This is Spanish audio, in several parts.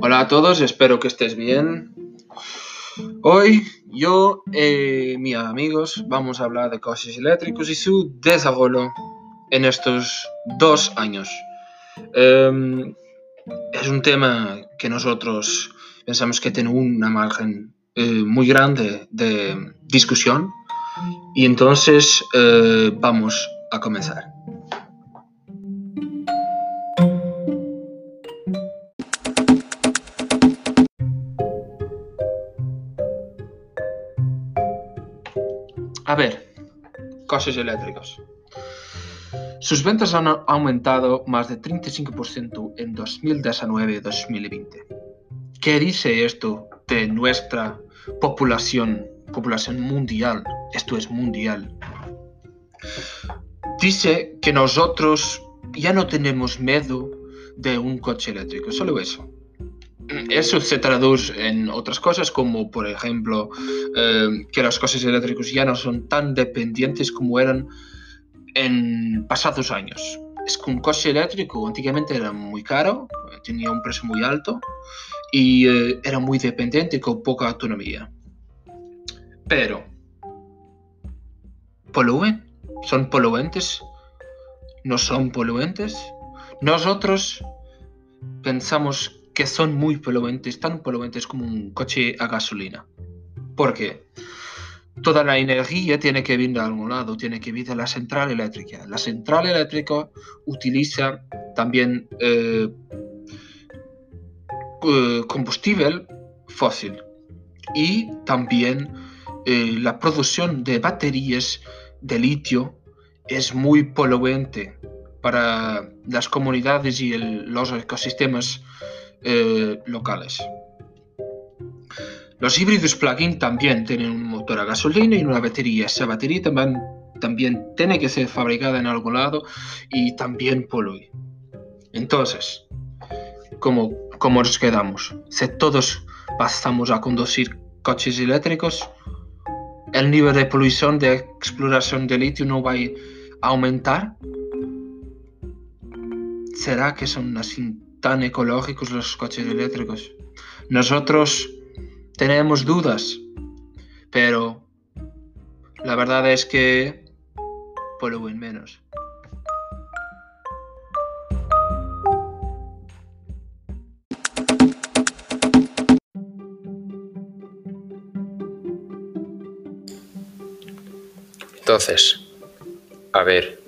Hola a todos, espero que estés bien. Hoy yo y mis amigos vamos a hablar de coches eléctricos y su desarrollo en estos dos años. Em, es un tema que nosotros pensamos que tiene una margen eh, muy grande de discusión y entonces eh, vamos a comenzar. A ver, coches eléctricos. Sus ventas han aumentado más de 35% en 2019 y 2020. ¿Qué dice esto de nuestra población, población mundial? Esto es mundial. Dice que nosotros ya no tenemos miedo de un coche eléctrico, solo eso. Eso se traduce en otras cosas como, por ejemplo, eh, que los coches eléctricos ya no son tan dependientes como eran en pasados años. Es que un coche eléctrico antiguamente era muy caro, tenía un precio muy alto y eh, era muy dependiente con poca autonomía. Pero, ¿poluen? ¿Son poluentes? ¿No son poluentes? Nosotros pensamos que son muy poluentes, tan poluentes como un coche a gasolina. ¿Por qué? Toda la energía tiene que venir de algún lado, tiene que venir de la central eléctrica. La central eléctrica utiliza también eh, eh, combustible fósil y también eh, la producción de baterías de litio es muy poluente para las comunidades y los ecosistemas locales. Los híbridos plug-in también tienen un motor a gasolina y una batería. Esa batería también, también tiene que ser fabricada en algún lado y también polui. Entonces, ¿cómo, ¿cómo nos quedamos? Si todos pasamos a conducir coches eléctricos, el nivel de polución de exploración de litio no va a aumentar. ¿Será que son así tan ecológicos los coches eléctricos? Nosotros tenemos dudas, pero la verdad es que poluen menos. Entonces, a ver,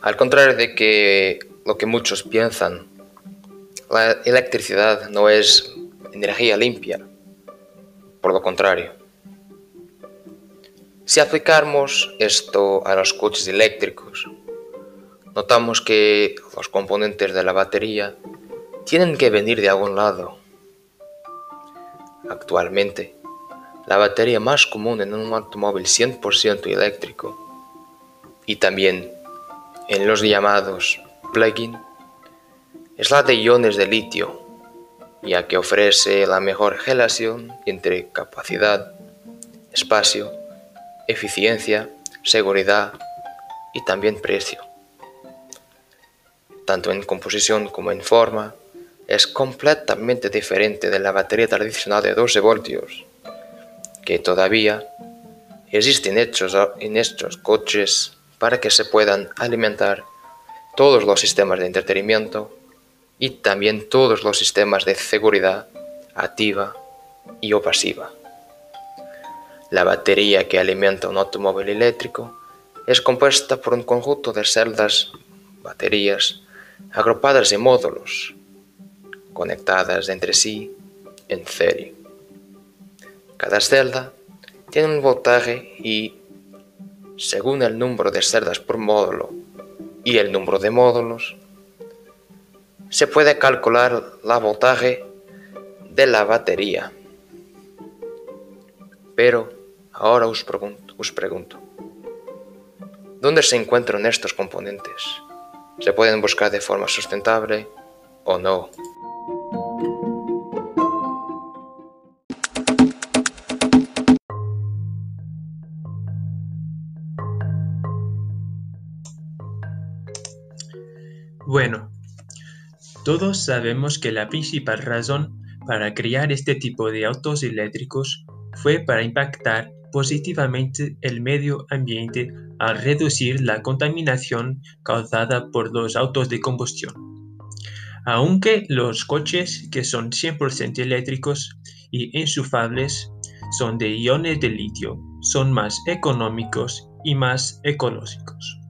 al contrario de que lo que muchos piensan, la electricidad no es energía limpia, por lo contrario. Si aplicamos esto a los coches eléctricos, notamos que los componentes de la batería tienen que venir de algún lado. Actualmente, la batería más común en un automóvil 100% eléctrico y también en los llamados plug-in es la de iones de litio ya que ofrece la mejor relación entre capacidad, espacio, eficiencia, seguridad y también precio. Tanto en composición como en forma, es completamente diferente de la batería tradicional de 12 voltios, que todavía existen hechos en estos coches para que se puedan alimentar todos los sistemas de entretenimiento y también todos los sistemas de seguridad activa y o pasiva. La batería que alimenta un automóvil eléctrico es compuesta por un conjunto de celdas, baterías, agrupadas en módulos, conectadas entre sí en serie. Cada celda tiene un voltaje y, según el número de celdas por módulo y el número de módulos, se puede calcular la voltaje de la batería. Pero ahora os pregunto, os pregunto, ¿dónde se encuentran estos componentes? ¿Se pueden buscar de forma sustentable o no? Bueno, Todos sabemos que la principal razón para crear este tipo de autos eléctricos fue para impactar positivamente el medio ambiente al reducir la contaminación causada por los autos de combustión. Aunque los coches que son 100% eléctricos y enchufables son de iones de litio, son más económicos y más ecológicos.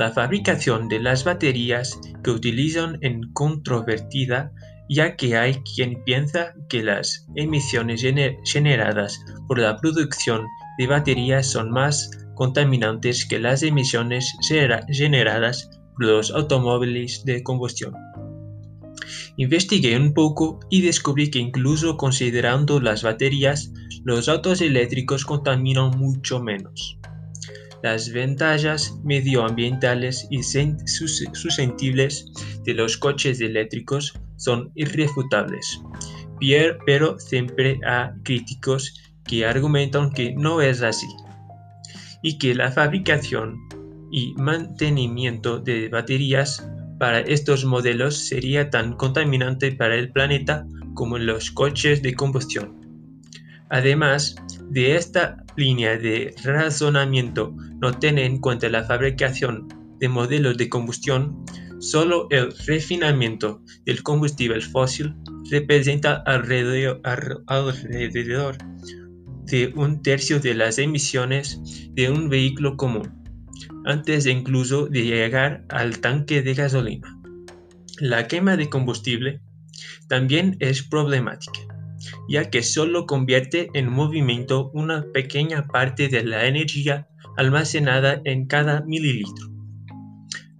La fabricación de las baterías que utilizan en controvertida ya que hay quien piensa que las emisiones generadas por la producción de baterías son más contaminantes que las emisiones generadas por los automóviles de combustión. Investigué un poco y descubrí que incluso considerando las baterías, los autos eléctricos contaminan mucho menos. Las ventajas medioambientales y susceptibles de los coches eléctricos son irrefutables, pero siempre hay críticos que argumentan que no es así y que la fabricación y mantenimiento de baterías para estos modelos sería tan contaminante para el planeta como los coches de combustión. Además de esta línea de razonamiento no tiene en cuenta la fabricación de modelos de combustión, Solo el refinamiento del combustible fósil representa alrededor, de un tercio de las emisiones de un vehículo común, antes incluso de llegar al tanque de gasolina. La quema de combustible también es problemática, ya que solo convierte en movimiento una pequeña parte de la energía almacenada en cada mililitro.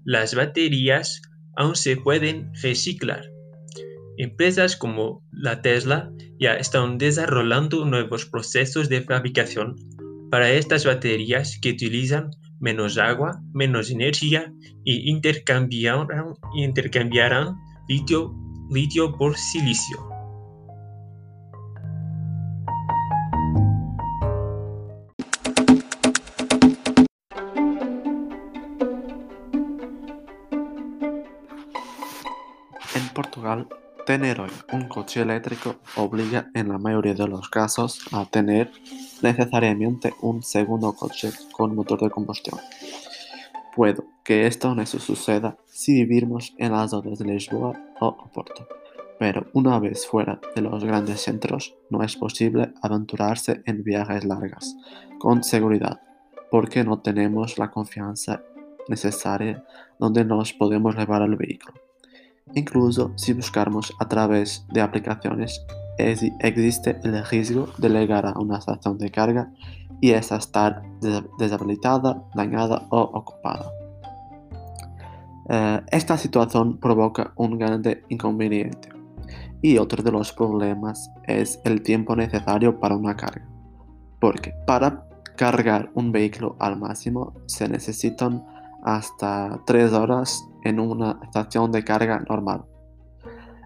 Las baterías aún se pueden reciclar. Empresas como la Tesla ya están desarrollando nuevos procesos de fabricación para estas baterías que utilizan menos agua, menos energía y intercambiarán, litio por silicio. Tener hoy un coche eléctrico obliga en la mayoría de los casos a tener necesariamente un segundo coche con motor de combustión. Puedo que esto no suceda si vivimos en las zonas de Lisboa o Oporto, pero una vez fuera de los grandes centros no es posible aventurarse en viajes largas con seguridad porque no tenemos la confianza necesaria donde nos podemos llevar el vehículo. Incluso si buscamos a través de aplicaciones, existe el riesgo de llegar a una estación de carga y esa estar deshabilitada, dañada o ocupada. Eh, esta situación provoca un grande inconveniente y otro de los problemas es el tiempo necesario para una carga, porque para cargar un vehículo al máximo se necesitan hasta 3 horas en una estación de carga normal.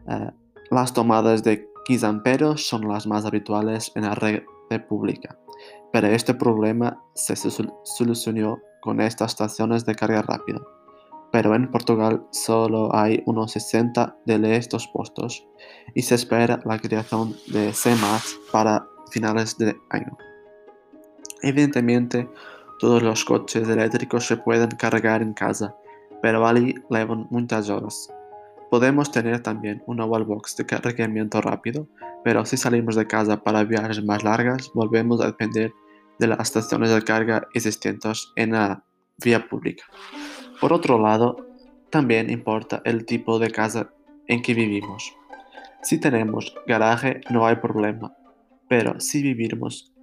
Eh, las tomadas de 15 amperes son las más habituales en la red pública, pero este problema se solucionó con estas estaciones de carga rápida. Pero en Portugal solo hay unos 60 de estos puestos y se espera la creación de C para finales de año. Evidentemente, todos los coches eléctricos se pueden cargar en casa, pero allí llevan muchas horas. Podemos tener también una wallbox de cargamiento rápido, pero si salimos de casa para viajes más largas, volvemos a depender de las estaciones de carga existentes en la vía pública. Por otro lado, también importa el tipo de casa en que vivimos. Si tenemos garaje no hay problema, pero si vivimos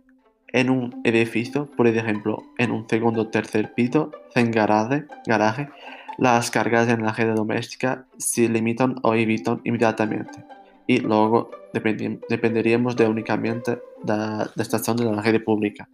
en un edificio, por ejemplo, en un segundo o tercer piso, en garaje, garaje las cargas en la red doméstica se limitan o evitan inmediatamente y luego dependeríamos de únicamente de la estación de la red pública.